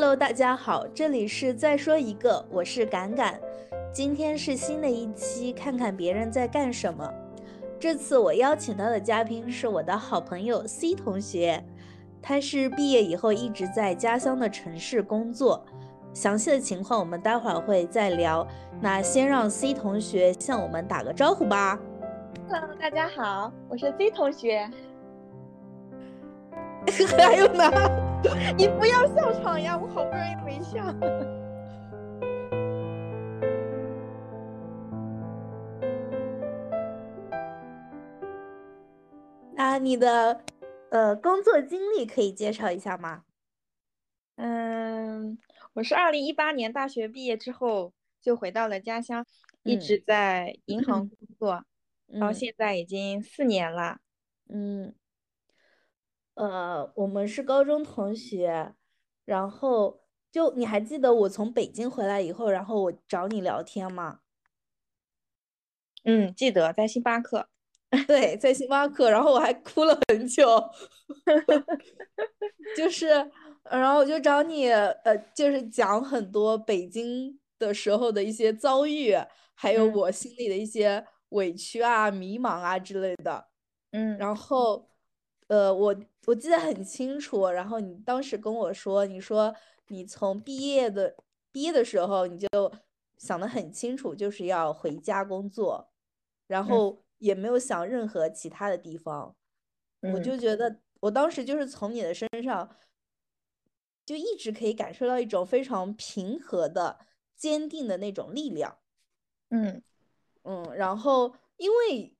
Hello，大家好，这里是再说一个，我是敢敢。今天是新的一期，看看别人在干什么。这次我邀请到的嘉宾是我的好朋友 C 同学，他是毕业以后一直在家乡的城市工作。详细的情况我们待会儿会再聊。那先让 C 同学向我们打个招呼吧。Hello，大家好，我是 C 同学。还有呢？你不要笑场呀！我好不容易没笑。那，你的呃工作经历可以介绍一下吗？嗯，我是二零一八年大学毕业之后就回到了家乡，一直在银行工作，到现在已经四年了。嗯。呃，我们是高中同学，然后就你还记得我从北京回来以后，然后我找你聊天吗？嗯，记得在星巴克。对，在星巴克，然后我还哭了很久，就是，然后我就找你，呃，就是讲很多北京的时候的一些遭遇，还有我心里的一些委屈啊、迷茫啊之类的。嗯，然后。呃，我我记得很清楚，然后你当时跟我说，你说你从毕业的毕业的时候，你就想的很清楚，就是要回家工作，然后也没有想任何其他的地方。我就觉得，我当时就是从你的身上，就一直可以感受到一种非常平和的、坚定的那种力量。嗯嗯，然后因为。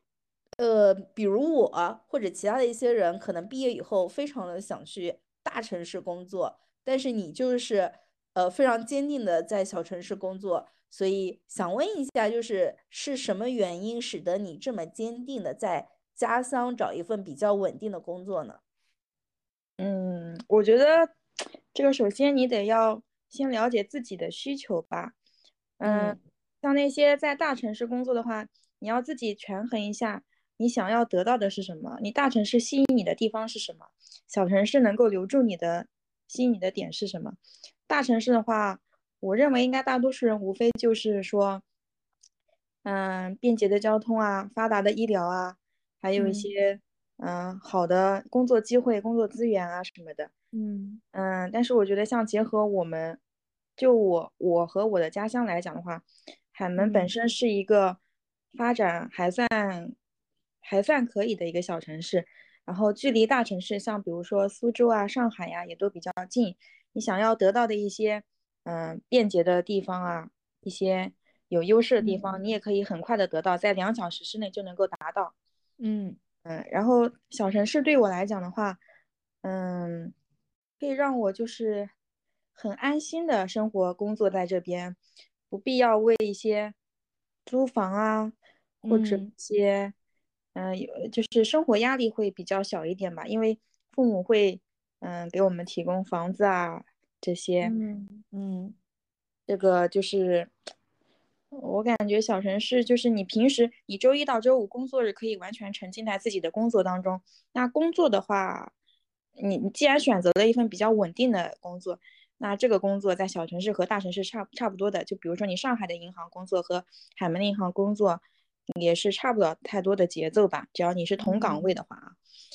呃，比如我或者其他的一些人，可能毕业以后非常的想去大城市工作，但是你就是呃非常坚定的在小城市工作，所以想问一下，就是是什么原因使得你这么坚定的在家乡找一份比较稳定的工作呢？嗯，我觉得这个首先你得要先了解自己的需求吧。嗯，像那些在大城市工作的话，你要自己权衡一下。你想要得到的是什么？你大城市吸引你的地方是什么？小城市能够留住你的吸引你的点是什么？大城市的话，我认为应该大多数人无非就是说，嗯，便捷的交通啊，发达的医疗啊，还有一些嗯好的工作机会、工作资源啊什么的。嗯嗯，但是我觉得像结合我们，就我我和我的家乡来讲的话，海门本身是一个发展还算。还算可以的一个小城市，然后距离大城市，像比如说苏州啊、上海呀，也都比较近。你想要得到的一些，嗯，便捷的地方啊，一些有优势的地方，你也可以很快的得到，在两小时之内就能够达到。嗯嗯，然后小城市对我来讲的话，嗯，可以让我就是很安心的生活工作在这边，不必要为一些租房啊或者一些。嗯，有就是生活压力会比较小一点吧，因为父母会嗯给我们提供房子啊这些，嗯嗯，这个就是我感觉小城市就是你平时你周一到周五工作日可以完全沉浸在自己的工作当中，那工作的话，你你既然选择了一份比较稳定的工作，那这个工作在小城市和大城市差差不多的，就比如说你上海的银行工作和海门的银行工作。也是差不了太多的节奏吧，只要你是同岗位的话啊，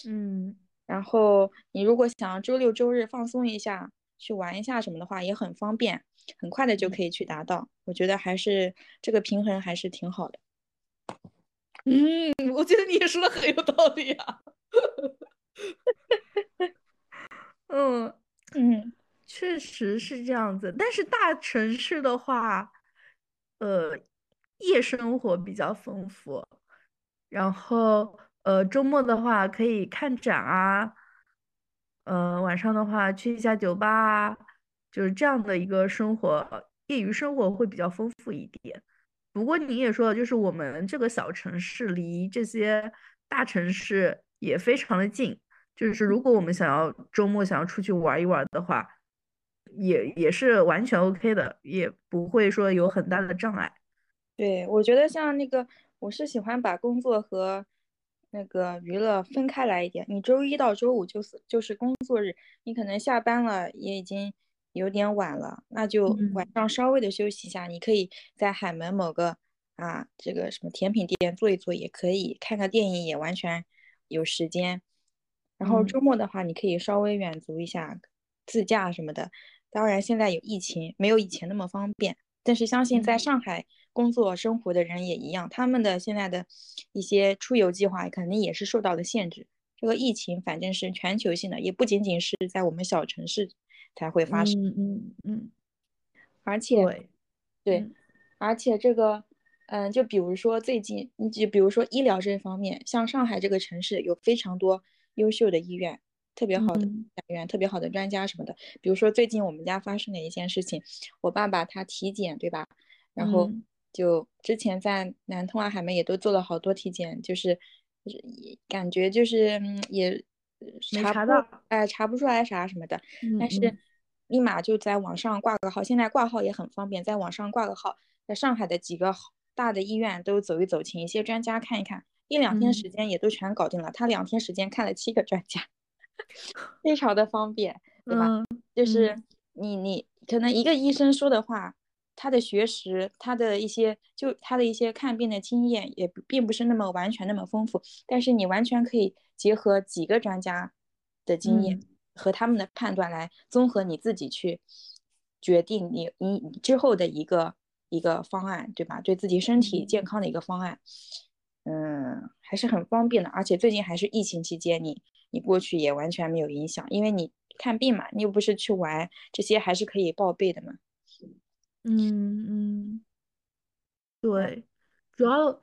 嗯，然后你如果想周六周日放松一下，去玩一下什么的话，也很方便，很快的就可以去达到。我觉得还是这个平衡还是挺好的。嗯，我觉得你也说的很有道理啊。嗯嗯，确实是这样子，但是大城市的话，呃。夜生活比较丰富，然后呃周末的话可以看展啊，呃晚上的话去一下酒吧啊，就是这样的一个生活，业余生活会比较丰富一点。不过你也说了，就是我们这个小城市离这些大城市也非常的近，就是如果我们想要周末想要出去玩一玩的话，也也是完全 OK 的，也不会说有很大的障碍。对，我觉得像那个，我是喜欢把工作和那个娱乐分开来一点。你周一到周五就是就是工作日，你可能下班了也已经有点晚了，那就晚上稍微的休息一下。你可以在海门某个啊这个什么甜品店坐一坐，也可以看个电影，也完全有时间。然后周末的话，你可以稍微远足一下，自驾什么的。当然现在有疫情，没有以前那么方便，但是相信在上海工作生活的人也一样，他们的现在的一些出游计划肯定也是受到了限制。这个疫情反正是全球性的，也不仅仅是在我们小城市才会发生。嗯嗯嗯。而且，对，而且这个，嗯，就比如说最近，你就比如说医疗这方面，像上海这个城市有非常多优秀的医院，特别好的医院，特别好的专家什么的。比如说最近我们家发生的一件事情，我爸爸他体检，对吧？然后就之前在南通啊、海门也都做了好多体检，就是。就是感觉就是也查不到，哎，查不出来啥什么的，但是立马就在网上挂个号，现在挂号也很方便，在网上挂个号，在上海的几个大的医院都走一走，请一些专家看一看，一两天时间也都全搞定了。他两天时间看了七个专家，非常的方便，对吧？就是你你可能一个医生说的话。他的学识，他的一些就他的一些看病的经验也并不是那么完全那么丰富，但是你完全可以结合几个专家的经验和他们的判断来综合你自己去决定你你之后的一个一个方案，对吧？对自己身体健康的一个方案，嗯，还是很方便的。而且最近还是疫情期间，你你过去也完全没有影响，因为你看病嘛，你又不是去玩，这些还是可以报备的嘛。嗯嗯，对，主要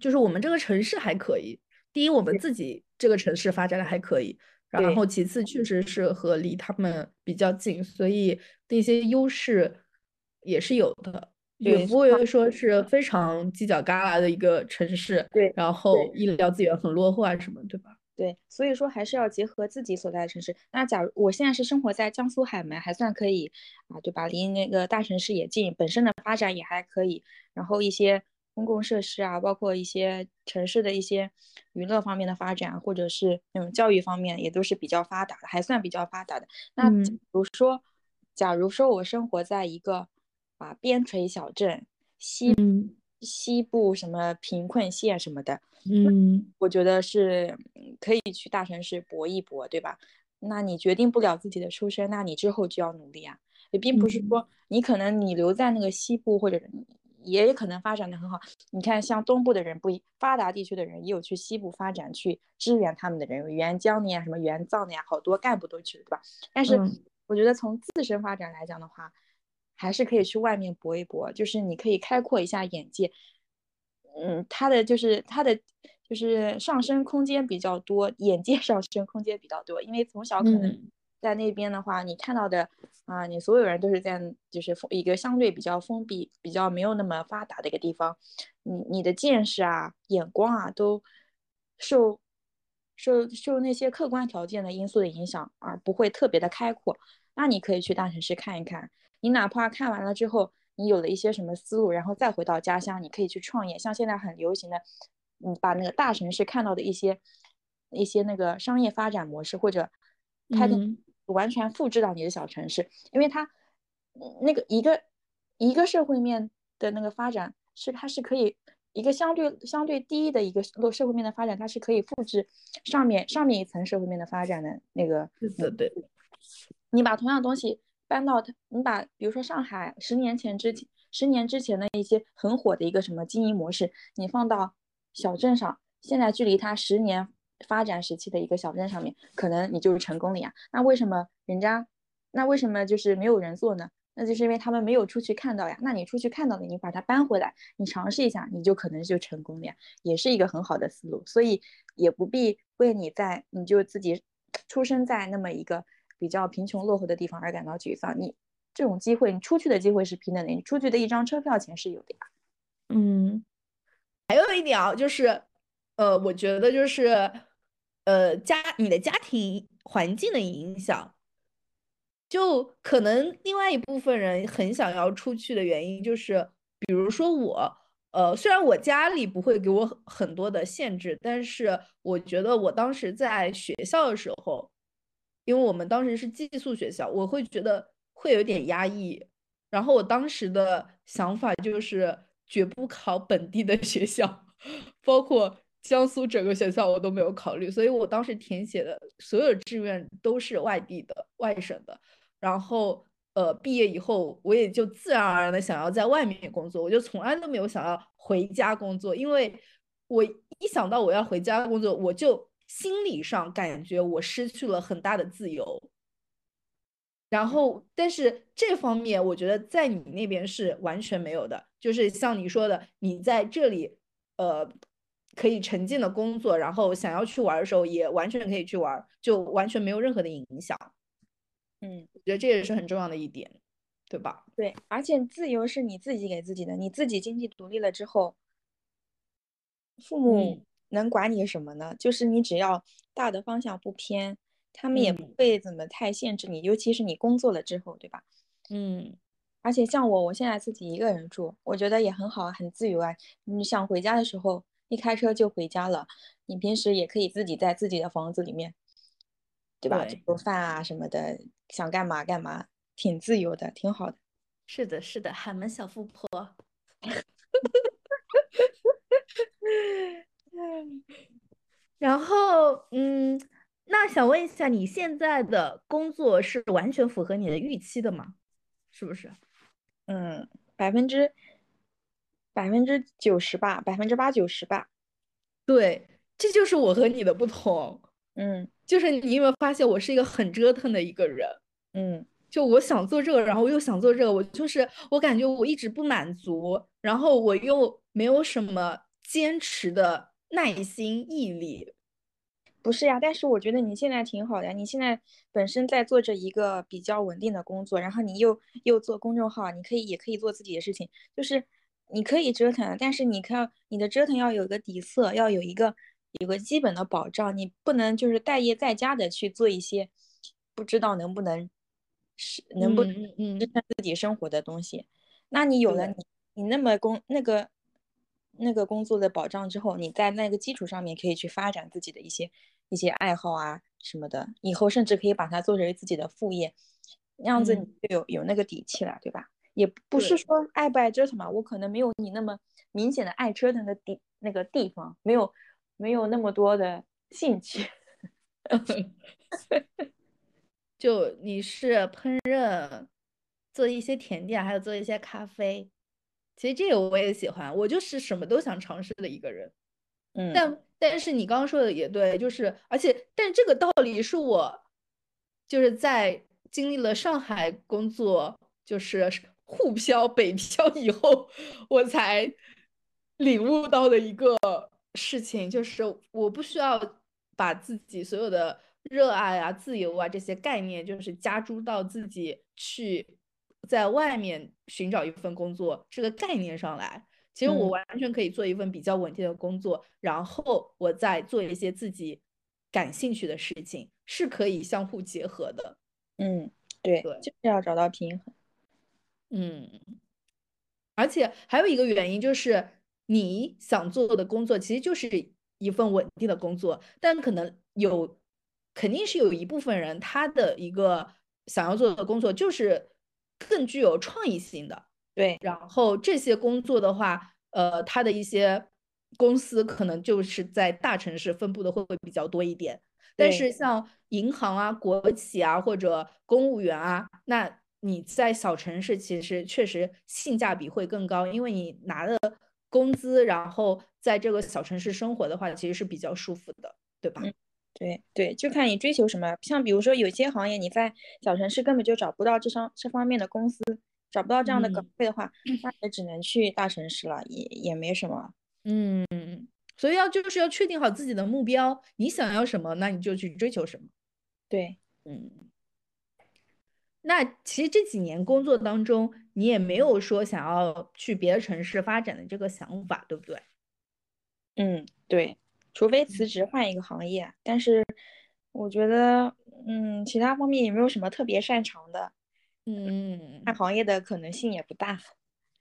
就是我们这个城市还可以。第一，我们自己这个城市发展的还可以，然后其次确实是和离他们比较近，所以那些优势也是有的，也不会说是非常犄角旮旯的一个城市。对，然后医疗资源很落后啊什么，对吧？对，所以说还是要结合自己所在的城市。那假如我现在是生活在江苏海门，还算可以啊，对吧？离那个大城市也近，本身的发展也还可以。然后一些公共设施啊，包括一些城市的一些娱乐方面的发展，或者是那种教育方面，也都是比较发达的，还算比较发达的。那比如说，假如说我生活在一个啊边陲小镇西。西部什么贫困县什么的，嗯，我觉得是可以去大城市搏一搏，对吧？那你决定不了自己的出身，那你之后就要努力啊。也并不是说你可能你留在那个西部，或者也可能发展的很好。你看，像东部的人不发达地区的人，也有去西部发展去支援他们的人，援疆的呀，什么援藏的呀，好多干部都去了，对吧？但是我觉得从自身发展来讲的话，还是可以去外面搏一搏，就是你可以开阔一下眼界，嗯，它的就是它的就是上升空间比较多，眼界 上升空间比较多，因为从小可能在那边的话，你看到的啊，你所有人都是在就是一个相对比较封闭、比较没有那么发达的一个地方，你你的见识啊、眼光啊都受受受那些客观条件的因素的影响，而不会特别的开阔。那你可以去大城市看一看。你哪怕看完了之后，你有了一些什么思路，然后再回到家乡，你可以去创业。像现在很流行的，你把那个大城市看到的一些一些那个商业发展模式，或者它的完全复制到你的小城市，因为它那个一个一个社会面的那个发展是它是可以一个相对相对低的一个社会面的发展，它是可以复制上面上面一层社会面的发展的那个。对对，你把同样东西。搬到它，你把比如说上海十年前之前十年之前的一些很火的一个什么经营模式，你放到小镇上，现在距离它十年发展时期的一个小镇上面，可能你就是成功了呀。那为什么人家，那为什么就是没有人做呢？那就是因为他们没有出去看到呀。那你出去看到了，你把它搬回来，你尝试一下，你就可能就成功了呀，也是一个很好的思路。所以也不必为你在你就自己出生在那么一个。比较贫穷落后的地方而感到沮丧，你这种机会，你出去的机会是平等的，你出去的一张车票钱是有的呀。嗯，还有一点啊，就是，呃，我觉得就是，呃，家你的家庭环境的影响，就可能另外一部分人很想要出去的原因，就是比如说我，呃，虽然我家里不会给我很多的限制，但是我觉得我当时在学校的时候。因为我们当时是寄宿学校，我会觉得会有点压抑。然后我当时的想法就是绝不考本地的学校，包括江苏整个学校我都没有考虑。所以我当时填写的所有志愿都是外地的、外省的。然后呃，毕业以后我也就自然而然的想要在外面工作，我就从来都没有想要回家工作，因为我一想到我要回家工作，我就。心理上感觉我失去了很大的自由，然后，但是这方面我觉得在你那边是完全没有的，就是像你说的，你在这里，呃，可以沉浸的工作，然后想要去玩的时候也完全可以去玩，就完全没有任何的影响。嗯，我觉得这也是很重要的一点，对吧？对，而且自由是你自己给自己的，你自己经济独立了之后，父母。能管你什么呢？就是你只要大的方向不偏，他们也不会怎么太限制你。尤其是你工作了之后，对吧？嗯。而且像我，我现在自己一个人住，我觉得也很好，很自由啊。你想回家的时候，一开车就回家了。你平时也可以自己在自己的房子里面，对吧？做饭啊什么的，想干嘛干嘛，挺自由的，挺好的。是的，是的，海门小富婆。然后，嗯，那想问一下，你现在的工作是完全符合你的预期的吗？是不是？嗯，百分之百分之九十吧，百分之八九十吧。对，这就是我和你的不同。嗯，就是你有没有发现，我是一个很折腾的一个人。嗯，就我想做这个，然后我又想做这个，我就是我感觉我一直不满足，然后我又没有什么坚持的。耐心毅力，不是呀，但是我觉得你现在挺好的。你现在本身在做着一个比较稳定的工作，然后你又又做公众号，你可以也可以做自己的事情，就是你可以折腾，但是你看你的折腾要有个底色，要有一个有个基本的保障，你不能就是待业在家的去做一些不知道能不能是能不能支撑自己生活的东西。那你有了你你那么工那个。那个工作的保障之后，你在那个基础上面可以去发展自己的一些一些爱好啊什么的，以后甚至可以把它作为自己的副业，那样子你就有有那个底气了，对吧？也不是说爱不爱折腾嘛，我可能没有你那么明显的爱折腾的地那个地方，没有没有那么多的兴趣。就你是烹饪，做一些甜点，还有做一些咖啡。其实这个我也喜欢，我就是什么都想尝试的一个人。嗯，但但是你刚刚说的也对，就是而且，但这个道理是我就是在经历了上海工作，就是沪漂北漂以后，我才领悟到的一个事情，就是我不需要把自己所有的热爱啊、自由啊这些概念，就是加诸到自己去。在外面寻找一份工作这个概念上来，其实我完全可以做一份比较稳定的工作，然后我再做一些自己感兴趣的事情，是可以相互结合的。嗯，对，就是要找到平衡。嗯，而且还有一个原因就是，你想做的工作其实就是一份稳定的工作，但可能有，肯定是有一部分人他的一个想要做的工作就是。更具有创意性的，对。然后这些工作的话，呃，它的一些公司可能就是在大城市分布的会会比较多一点。但是像银行啊、国企啊或者公务员啊，那你在小城市其实确实性价比会更高，因为你拿的工资，然后在这个小城市生活的话，其实是比较舒服的，对吧？对对，就看你追求什么。像比如说有些行业你在小城市根本就找不到这方这方面的公司，找不到这样的岗位的话，那也只能去大城市了，也也没什么。嗯，所以要就是要确定好自己的目标，你想要什么，那你就去追求什么。对，嗯。那其实这几年工作当中，你也没有说想要去别的城市发展的这个想法，对不对？嗯，对。除非辞职换一个行业，但是我觉得，嗯，其他方面也没有什么特别擅长的，嗯，换行业的可能性也不大。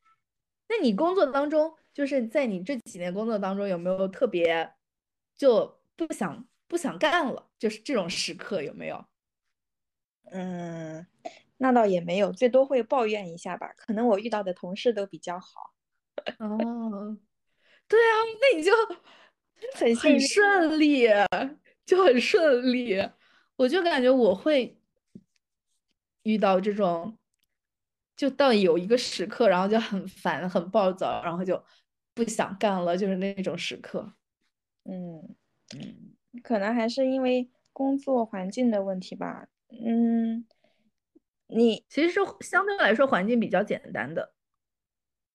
那你工作当中，就是在你这几年工作当中，有没有特别就不想不想干了，就是这种时刻有没有？嗯，那倒也没有，最多会抱怨一下吧。可能我遇到的同事都比较好。哦，对啊，那你就很很顺利，就很顺利。我就感觉我会遇到这种，就到有一个时刻，然后就很烦、很暴躁，然后就不想干了，就是那种时刻。嗯嗯，可能还是因为工作环境的问题吧。嗯，你其实是相对来说环境比较简单的。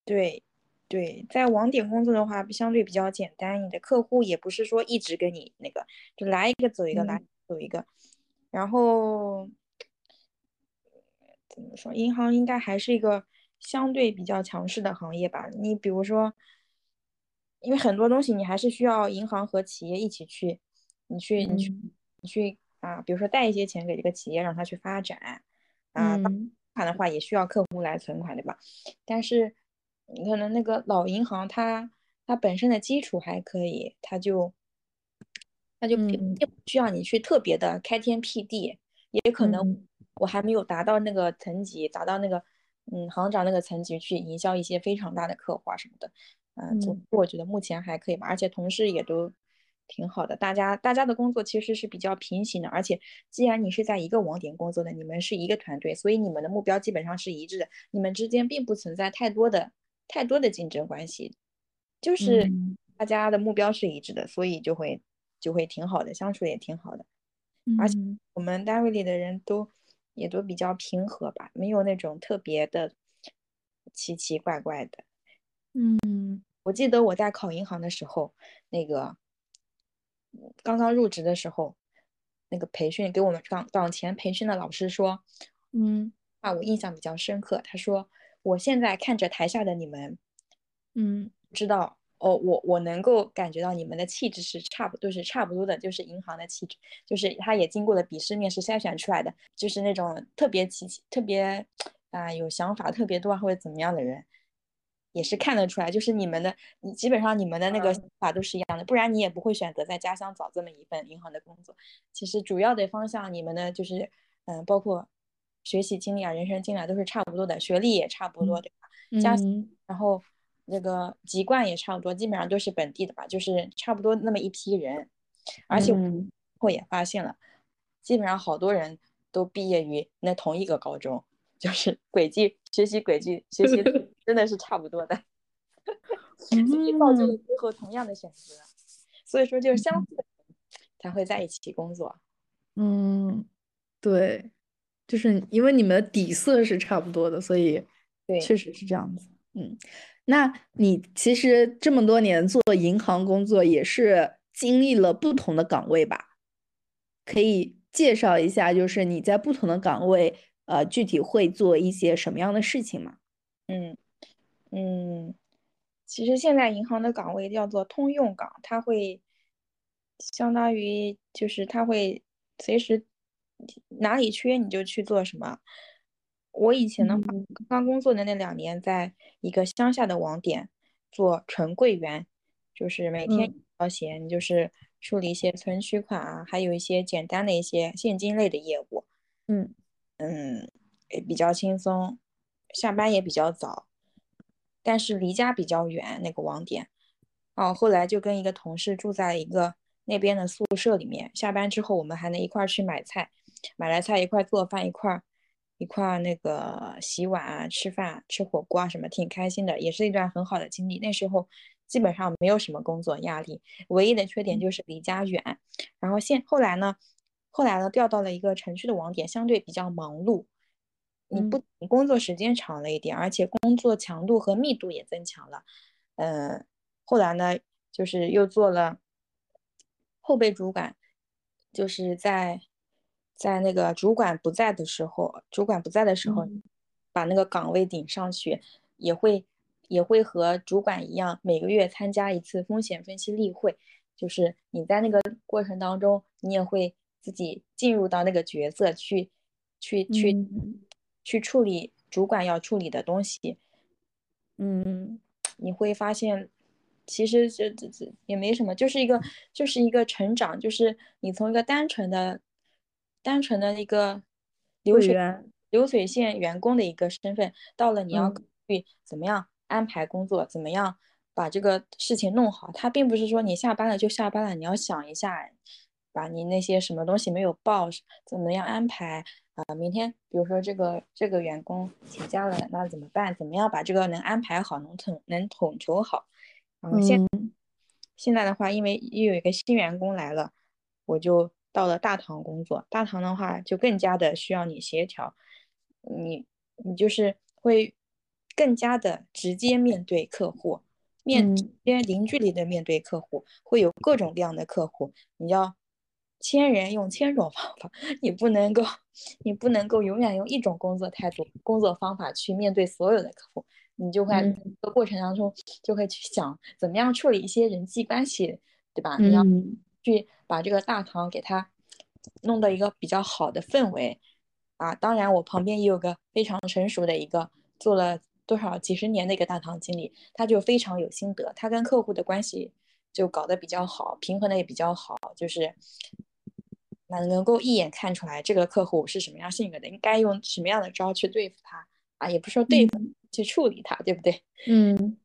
对对，在网点工作的话，相对比较简单。你的客户也不是说一直跟你那个，就来一个走一个，来走一个。然后怎么说？银行应该还是一个相对比较强势的行业吧？你比如说，因为很多东西你还是需要银行和企业一起去，你去你去你去啊，比如说贷一些钱给这个企业让他去发展啊，存款的话也需要客户来存款，对吧？但是你可能那个老银行它它本身的基础还可以，它就。它就并不需要你去特别的开天辟地，也可能我还没有达到那个层级，达到那个嗯行长那个层级去营销一些非常大的客户啊什么的，嗯，我觉得目前还可以吧，而且同事也都挺好的，大家大家的工作其实是比较平行的，而且既然你是在一个网点工作的，你们是一个团队，所以你们的目标基本上是一致的，你们之间并不存在太多的太多的竞争关系，就是大家的目标是一致的，所以就会。就会挺好的，相处也挺好的，而且我们单位里的人都也都比较平和吧，没有那种特别的奇奇怪怪的。嗯，我记得我在考银行的时候，那个刚刚入职的时候，那个培训给我们岗岗前培训的老师说，嗯，啊，我印象比较深刻。他说，我现在看着台下的你们，嗯，知道。哦，我我能够感觉到你们的气质是差不多，是差不多的，就是银行的气质，就是他也经过了笔试面试筛选出来的，就是那种特别奇特别啊有想法特别多或者怎么样的人，也是看得出来，就是你们的，你基本上你们的那个想法都是一样的，不然你也不会选择在家乡找这么一份银行的工作。其实主要的方向，你们的就是嗯，包括学习经历啊、人生经历啊都是差不多的，学历也差不多，对吧？家然后。那个籍贯也差不多，基本上都是本地的吧，就是差不多那么一批人，而且我也发现了，基本上好多人都毕业于那同一个高中，就是轨迹学习轨迹学习 真的是差不多的，所以造就了最后同样的选择，所以说就是相似的才会在一起工作。嗯，对，就是因为你们的底色是差不多的，所以对，确实是这样子。嗯。那你其实这么多年做银行工作，也是经历了不同的岗位吧？可以介绍一下，就是你在不同的岗位，呃，具体会做一些什么样的事情吗？嗯嗯，其实现在银行的岗位叫做通用岗，它会相当于就是它会随时哪里缺你就去做什么。我以前的话，刚工作的那两年，在一个乡下的网点做纯柜员，就是每天要闲，就是处理一些存取款啊，还有一些简单的一些现金类的业务。嗯嗯，也比较轻松，下班也比较早，但是离家比较远那个网点。哦，后来就跟一个同事住在一个那边的宿舍里面，下班之后我们还能一块儿去买菜，买来菜一块做饭一块儿。一块那个洗碗啊、吃饭、吃火锅啊什么，挺开心的，也是一段很好的经历。那时候基本上没有什么工作压力，唯一的缺点就是离家远。然后现后来呢，后来呢调到了一个城区的网点，相对比较忙碌。你不你工作时间长了一点，而且工作强度和密度也增强了。嗯，后来呢，就是又做了后备主管，就是在。在那个主管不在的时候，主管不在的时候，把那个岗位顶上去，也会也会和主管一样，每个月参加一次风险分析例会。就是你在那个过程当中，你也会自己进入到那个角色去，去去去处理主管要处理的东西。嗯，你会发现，其实这这这也没什么，就是一个就是一个成长，就是你从一个单纯的。单纯的一个流水流水线员工的一个身份，到了你要考虑怎么样安排工作，怎么样把这个事情弄好。他并不是说你下班了就下班了，你要想一下，把你那些什么东西没有报，怎么样安排啊？明天比如说这个这个员工请假了，那怎么办？怎么样把这个能安排好，能统能统筹好？然后现现在的话，因为又有一个新员工来了，我就。到了大堂工作，大堂的话就更加的需要你协调，你你就是会更加的直接面对客户，面直接零距离的面对客户，会有各种各样的客户，你要千人用千种 方法，你不能够你不能够永远用一种工作态度、工作方法去面对所有的客户，你就会这个过程当中就会去想怎么样处理一些人际关系，对吧？你要。去把这个大堂给他弄到一个比较好的氛围啊！当然，我旁边也有个非常成熟的一个做了多少几十年的一个大堂经理，他就非常有心得，他跟客户的关系就搞得比较好，平衡的也比较好，就是那能够一眼看出来这个客户是什么样性格的，应该用什么样的招去对付他啊，也不说对付，去处理他，对不对？嗯。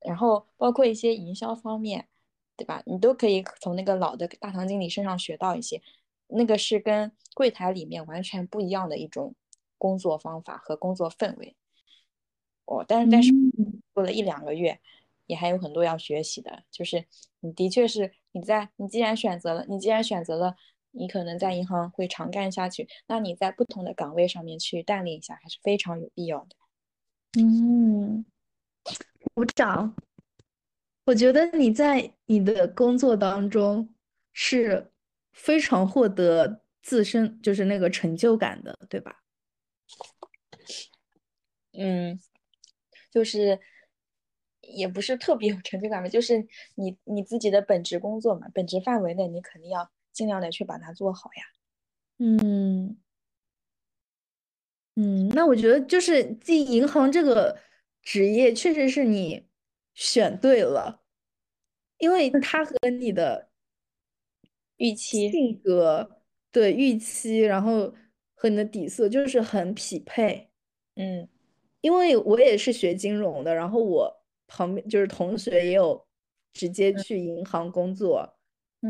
然后包括一些营销方面。对吧？你都可以从那个老的大堂经理身上学到一些，那个是跟柜台里面完全不一样的一种工作方法和工作氛围。哦，但是但是过了一两个月，也还有很多要学习的。就是你的确是你在你既然选择了，你既然选择了，你可能在银行会长干下去，那你在不同的岗位上面去锻炼一下，还是非常有必要的。嗯，鼓掌。我觉得你在你的工作当中是非常获得自身就是那个成就感的，对吧？嗯，就是也不是特别有成就感吧，就是你你自己的本职工作嘛，本职范围内你肯定要尽量的去把它做好呀。嗯嗯，那我觉得就是进银行这个职业确实是你。选对了，因为他和你的预期、性格对预期，然后和你的底色就是很匹配。嗯，因为我也是学金融的，然后我旁边就是同学也有直接去银行工作，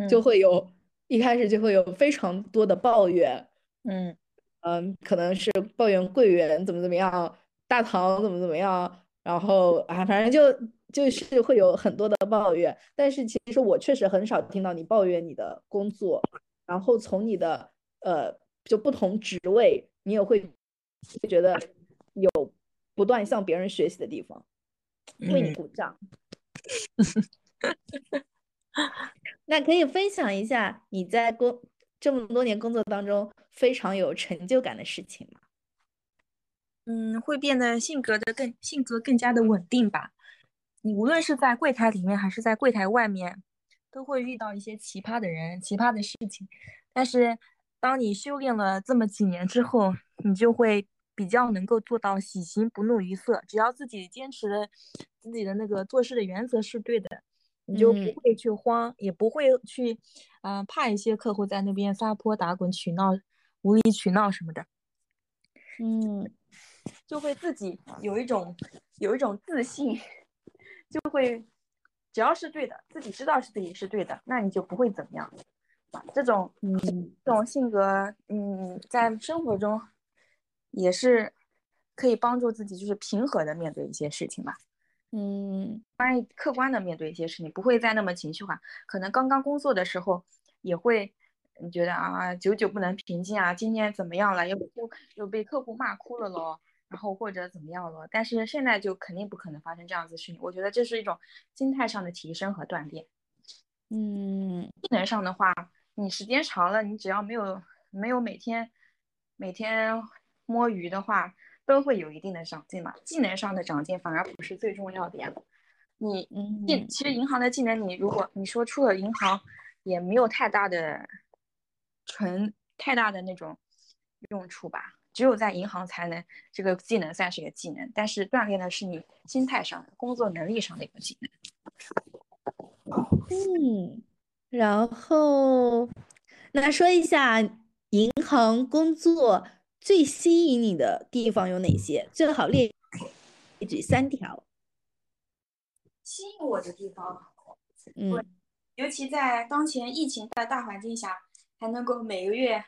就会有一开始就会有非常多的抱怨。嗯嗯，可能是抱怨柜员怎么怎么样，大堂怎么怎么样，然后啊，反正就。就是会有很多的抱怨，但是其实我确实很少听到你抱怨你的工作，然后从你的呃就不同职位，你也会觉得有不断向别人学习的地方，为你鼓掌。那可以分享一下你在工这么多年工作当中非常有成就感的事情吗？嗯，会变得性格的更性格更加的稳定吧。你无论是在柜台里面还是在柜台外面，都会遇到一些奇葩的人、奇葩的事情。但是，当你修炼了这么几年之后，你就会比较能够做到喜形不怒于色。只要自己坚持的自己的那个做事的原则是对的，你就不会去慌，也不会去，嗯，怕一些客户在那边撒泼打滚、取闹、无理取闹什么的。嗯，就会自己有一种有一种自信。就会，只要是对的，自己知道是自己是对的，那你就不会怎么样。这种，嗯，这种性格，嗯，在生活中也是可以帮助自己，就是平和的面对一些事情吧。嗯，关于客观的面对一些事情，不会再那么情绪化。可能刚刚工作的时候也会，你觉得啊，久久不能平静啊，今天怎么样了？又哭，又被客户骂哭了咯。然后或者怎么样了，但是现在就肯定不可能发生这样子事情。我觉得这是一种心态上的提升和锻炼。嗯，技能上的话，你时间长了，你只要没有没有每天每天摸鱼的话，都会有一定的长进嘛。技能上的长进反而不是最重要的呀。你技其实银行的技能，你如果你说出了银行，也没有太大的纯太大的那种用处吧。只有在银行才能这个技能算是一个技能，但是锻炼的是你心态上的、工作能力上的一个技能。嗯，然后那说一下银行工作最吸引你的地方有哪些？最好列举三条。吸引我的地方，嗯，尤其在当前疫情的大环境下，还能够每个月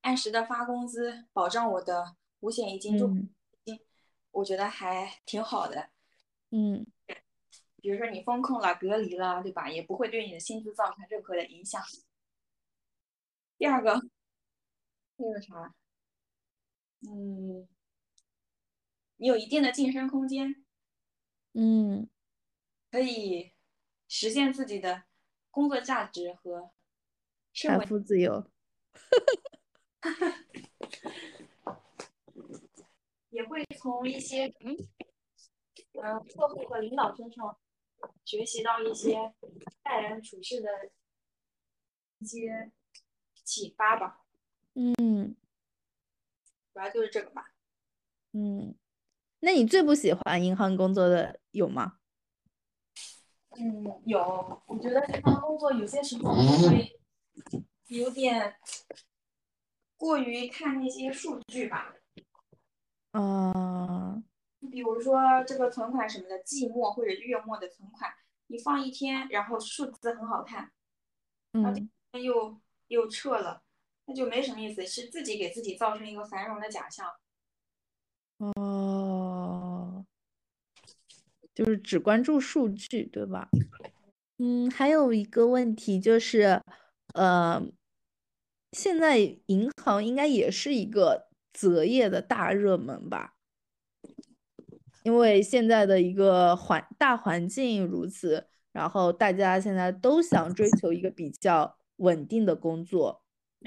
按时的发工资，保障我的五险一金、就金，我觉得还挺好的。嗯，比如说你风控了、隔离了，对吧？也不会对你的薪资造成任何的影响。第二个，那个啥？嗯，你有一定的晋升空间，嗯，可以实现自己的工作价值和财富自由，也会从一些嗯嗯客户和领导身上学习到一些待人处事的一些启发吧。嗯。主要就是这个吧。嗯，那你最不喜欢银行工作的有吗？嗯，有。我觉得银行工作有些时候会有点过于看那些数据吧。啊。你比如说这个存款什么的，季末或者月末的存款，你放一天，然后数字很好看，嗯，又又撤了。那就没什么意思，是自己给自己造成一个繁荣的假象。哦，就是只关注数据，对吧？嗯，还有一个问题就是，呃，现在银行应该也是一个择业的大热门吧？因为现在的一个环大环境如此，然后大家现在都想追求一个比较稳定的工作。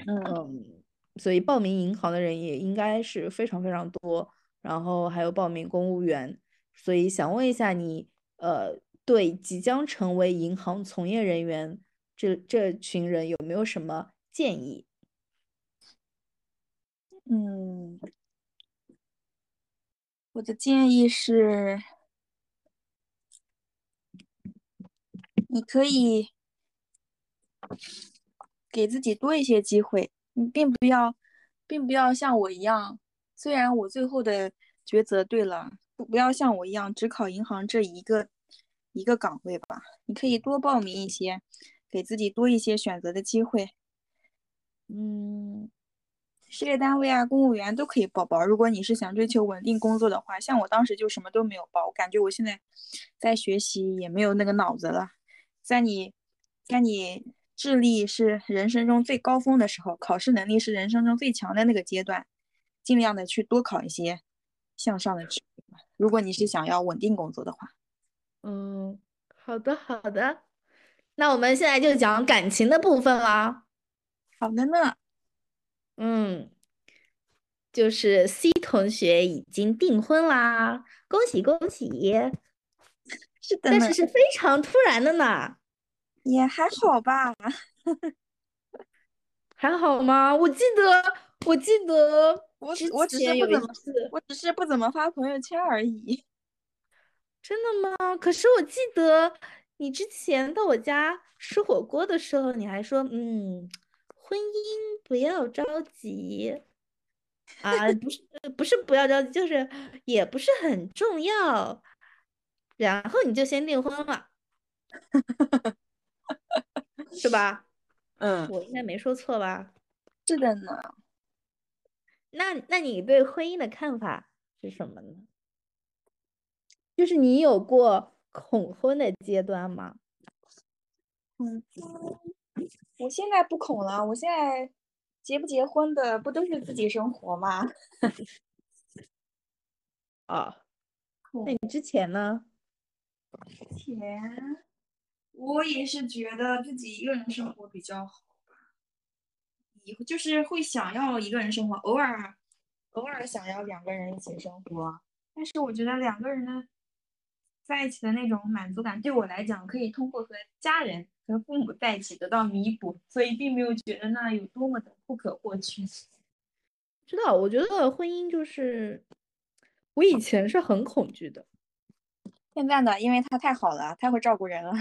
嗯，所以报名银行的人也应该是非常非常多，然后还有报名公务员，所以想问一下你，呃，对即将成为银行从业人员这这群人有没有什么建议？嗯，我的建议是，你可以。给自己多一些机会，你并不要，并不要像我一样。虽然我最后的抉择对了，不不要像我一样只考银行这一个一个岗位吧。你可以多报名一些，给自己多一些选择的机会。嗯，事业单位啊，公务员都可以报报。如果你是想追求稳定工作的话，像我当时就什么都没有报。我感觉我现在在学习也没有那个脑子了。在你，在你。智力是人生中最高峰的时候，考试能力是人生中最强的那个阶段，尽量的去多考一些向上的职位。如果你是想要稳定工作的话，嗯，好的好的，那我们现在就讲感情的部分啦。好的呢，嗯，就是 C 同学已经订婚啦，恭喜恭喜！是的，但是是非常突然的呢。也还好吧，还好吗？我记得，我记得，我我只是不怎么，我只是不怎么发朋友圈而已。真的吗？可是我记得你之前到我家吃火锅的时候，你还说，嗯，婚姻不要着急 啊，不是，不是不要着急，就是也不是很重要，然后你就先订婚了。是吧？嗯，我应该没说错吧？是的呢。那那你对婚姻的看法是什么呢？就是你有过恐婚的阶段吗？嗯，我现在不恐了。我现在结不结婚的不都是自己生活吗？啊，那你之前呢？之前。我也是觉得自己一个人生活比较好吧，以后就是会想要一个人生活，偶尔偶尔想要两个人一起生活，但是我觉得两个人呢在一起的那种满足感，对我来讲可以通过和家人和父母在一起得到弥补，所以并没有觉得那有多么的不可或缺。知道，我觉得婚姻就是我以前是很恐惧的，现在呢，因为他太好了，太会照顾人了。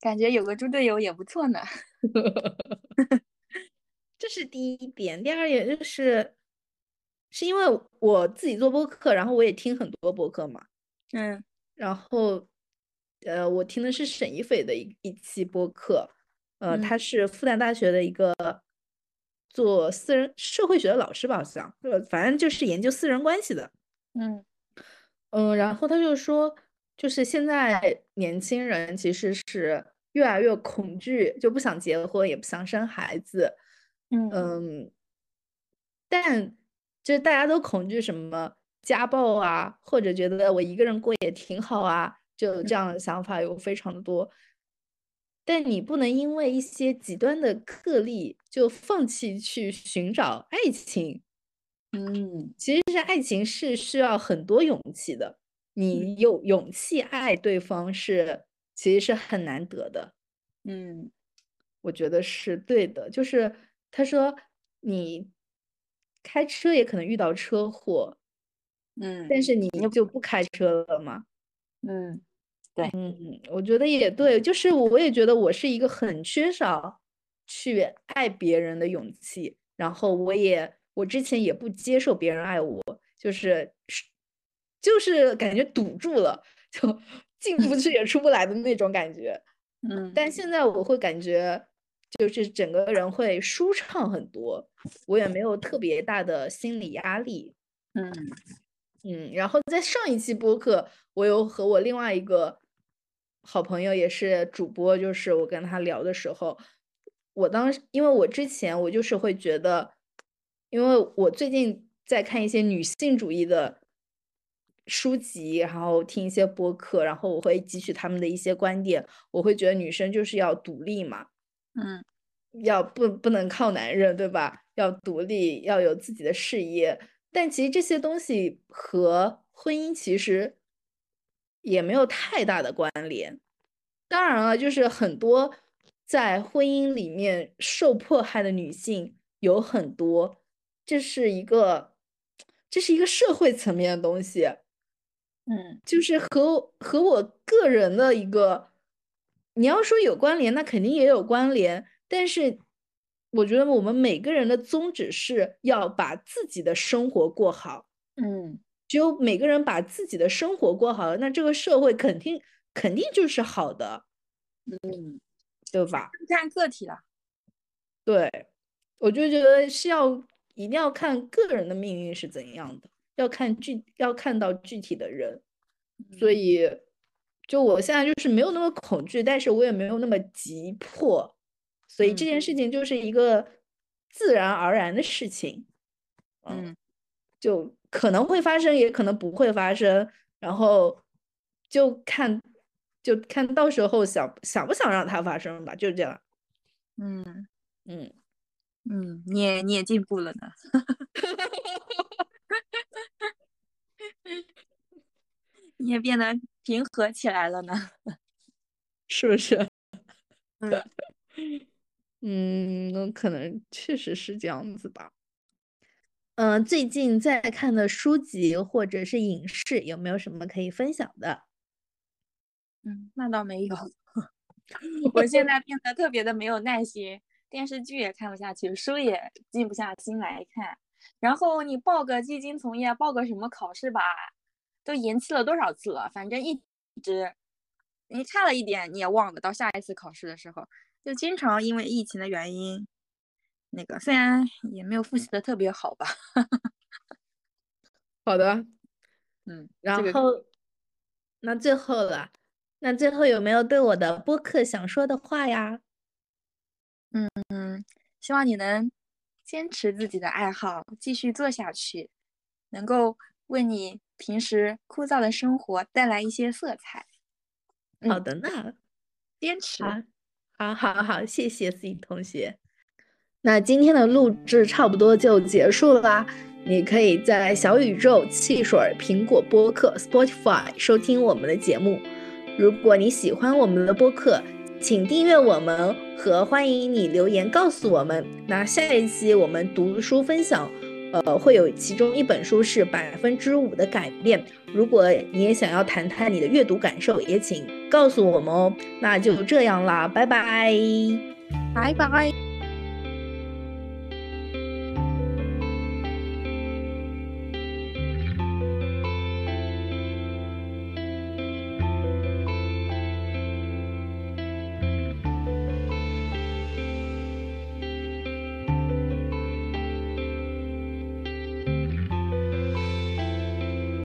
感觉有个猪队友也不错呢 这是第一点。第二点就是，是因为我自己做播客，然后我也听很多播客嘛。嗯，然后，呃，我听的是沈一斐的一一期播客，呃，他是复旦大学的一个做私人社会学的老师吧，好像，呃，反正就是研究私人关系的。嗯嗯，然后他就说，就是现在年轻人其实是越来越恐惧，就不想结婚，也不想生孩子。嗯嗯，但就是大家都恐惧什么家暴啊，或者觉得我一个人过也挺好啊，就这样的想法有非常的多。但你不能因为一些极端的个例就放弃去寻找爱情。嗯，其实是爱情是需要很多勇气的，你有勇气爱对方是其实是很难得的。嗯，我觉得是对的，就是他说你开车也可能遇到车祸，嗯，但是你就不开车了吗？嗯，对，嗯嗯，我觉得也对，就是我也觉得我是一个很缺少去爱别人的勇气，然后我也。我之前也不接受别人爱我，就是就是感觉堵住了，就 进不去也出不来的那种感觉。嗯，但现在我会感觉，就是整个人会舒畅很多，我也没有特别大的心理压力。嗯嗯，然后在上一期播客，我有和我另外一个好朋友也是主播，就是我跟他聊的时候，我当时因为我之前我就是会觉得。因为我最近在看一些女性主义的书籍，然后听一些播客，然后我会汲取他们的一些观点。我会觉得女生就是要独立嘛，嗯，要不不能靠男人，对吧？要独立，要有自己的事业。但其实这些东西和婚姻其实也没有太大的关联。当然了，就是很多在婚姻里面受迫害的女性有很多。这是一个，这是一个社会层面的东西，嗯，就是和和我个人的一个，你要说有关联，那肯定也有关联。但是，我觉得我们每个人的宗旨是要把自己的生活过好，嗯，只有每个人把自己的生活过好了，那这个社会肯定肯定就是好的，嗯，对吧？看个体了，对，我就觉得是要。一定要看个人的命运是怎样的，要看具要看到具体的人，所以就我现在就是没有那么恐惧，但是我也没有那么急迫，所以这件事。情就是一个自然而然的事情，嗯，就可能会发生，也可能不会发生，然后就看就看到时候想想不想让它发生吧，就是这样，嗯。嗯。嗯，你也你也进步了呢，你也变得平和起来了呢，是不是？嗯嗯，那可能确实是这样子吧。嗯，最近在看的书籍或者是影视，有没有什么可以分享的？嗯，那倒没有，我现在 变得特别的没有耐心。电视剧也看不下去，书也静不下心来看。然后你报个基金从业，报个什么考试吧，都延期了多少次了？反正一直你差了一点，你也忘了。到下一次考试的时候，就经常因为疫情的原因，那个虽然也没有复习的特别好吧。好的，嗯，然后那最后了，那最后有没有对我的播客想说的话呀？嗯嗯，希望你能坚持自己的爱好，继续做下去，能够为你平时枯燥的生活带来一些色彩。好的呢，坚持。好，好，好，谢谢思颖同学。那今天的录制差不多就结束啦。你可以在小宇宙、汽水、苹果播客、Spotify 收听我们的节目。如果你喜欢我们的播客，请订阅我们和欢迎你留言告诉我们。那下一期我们读书分享，呃，会有其中一本书是百分之五的改变。如果你也想要谈谈你的阅读感受，也请告诉我们哦。那就这样啦，拜拜，拜拜。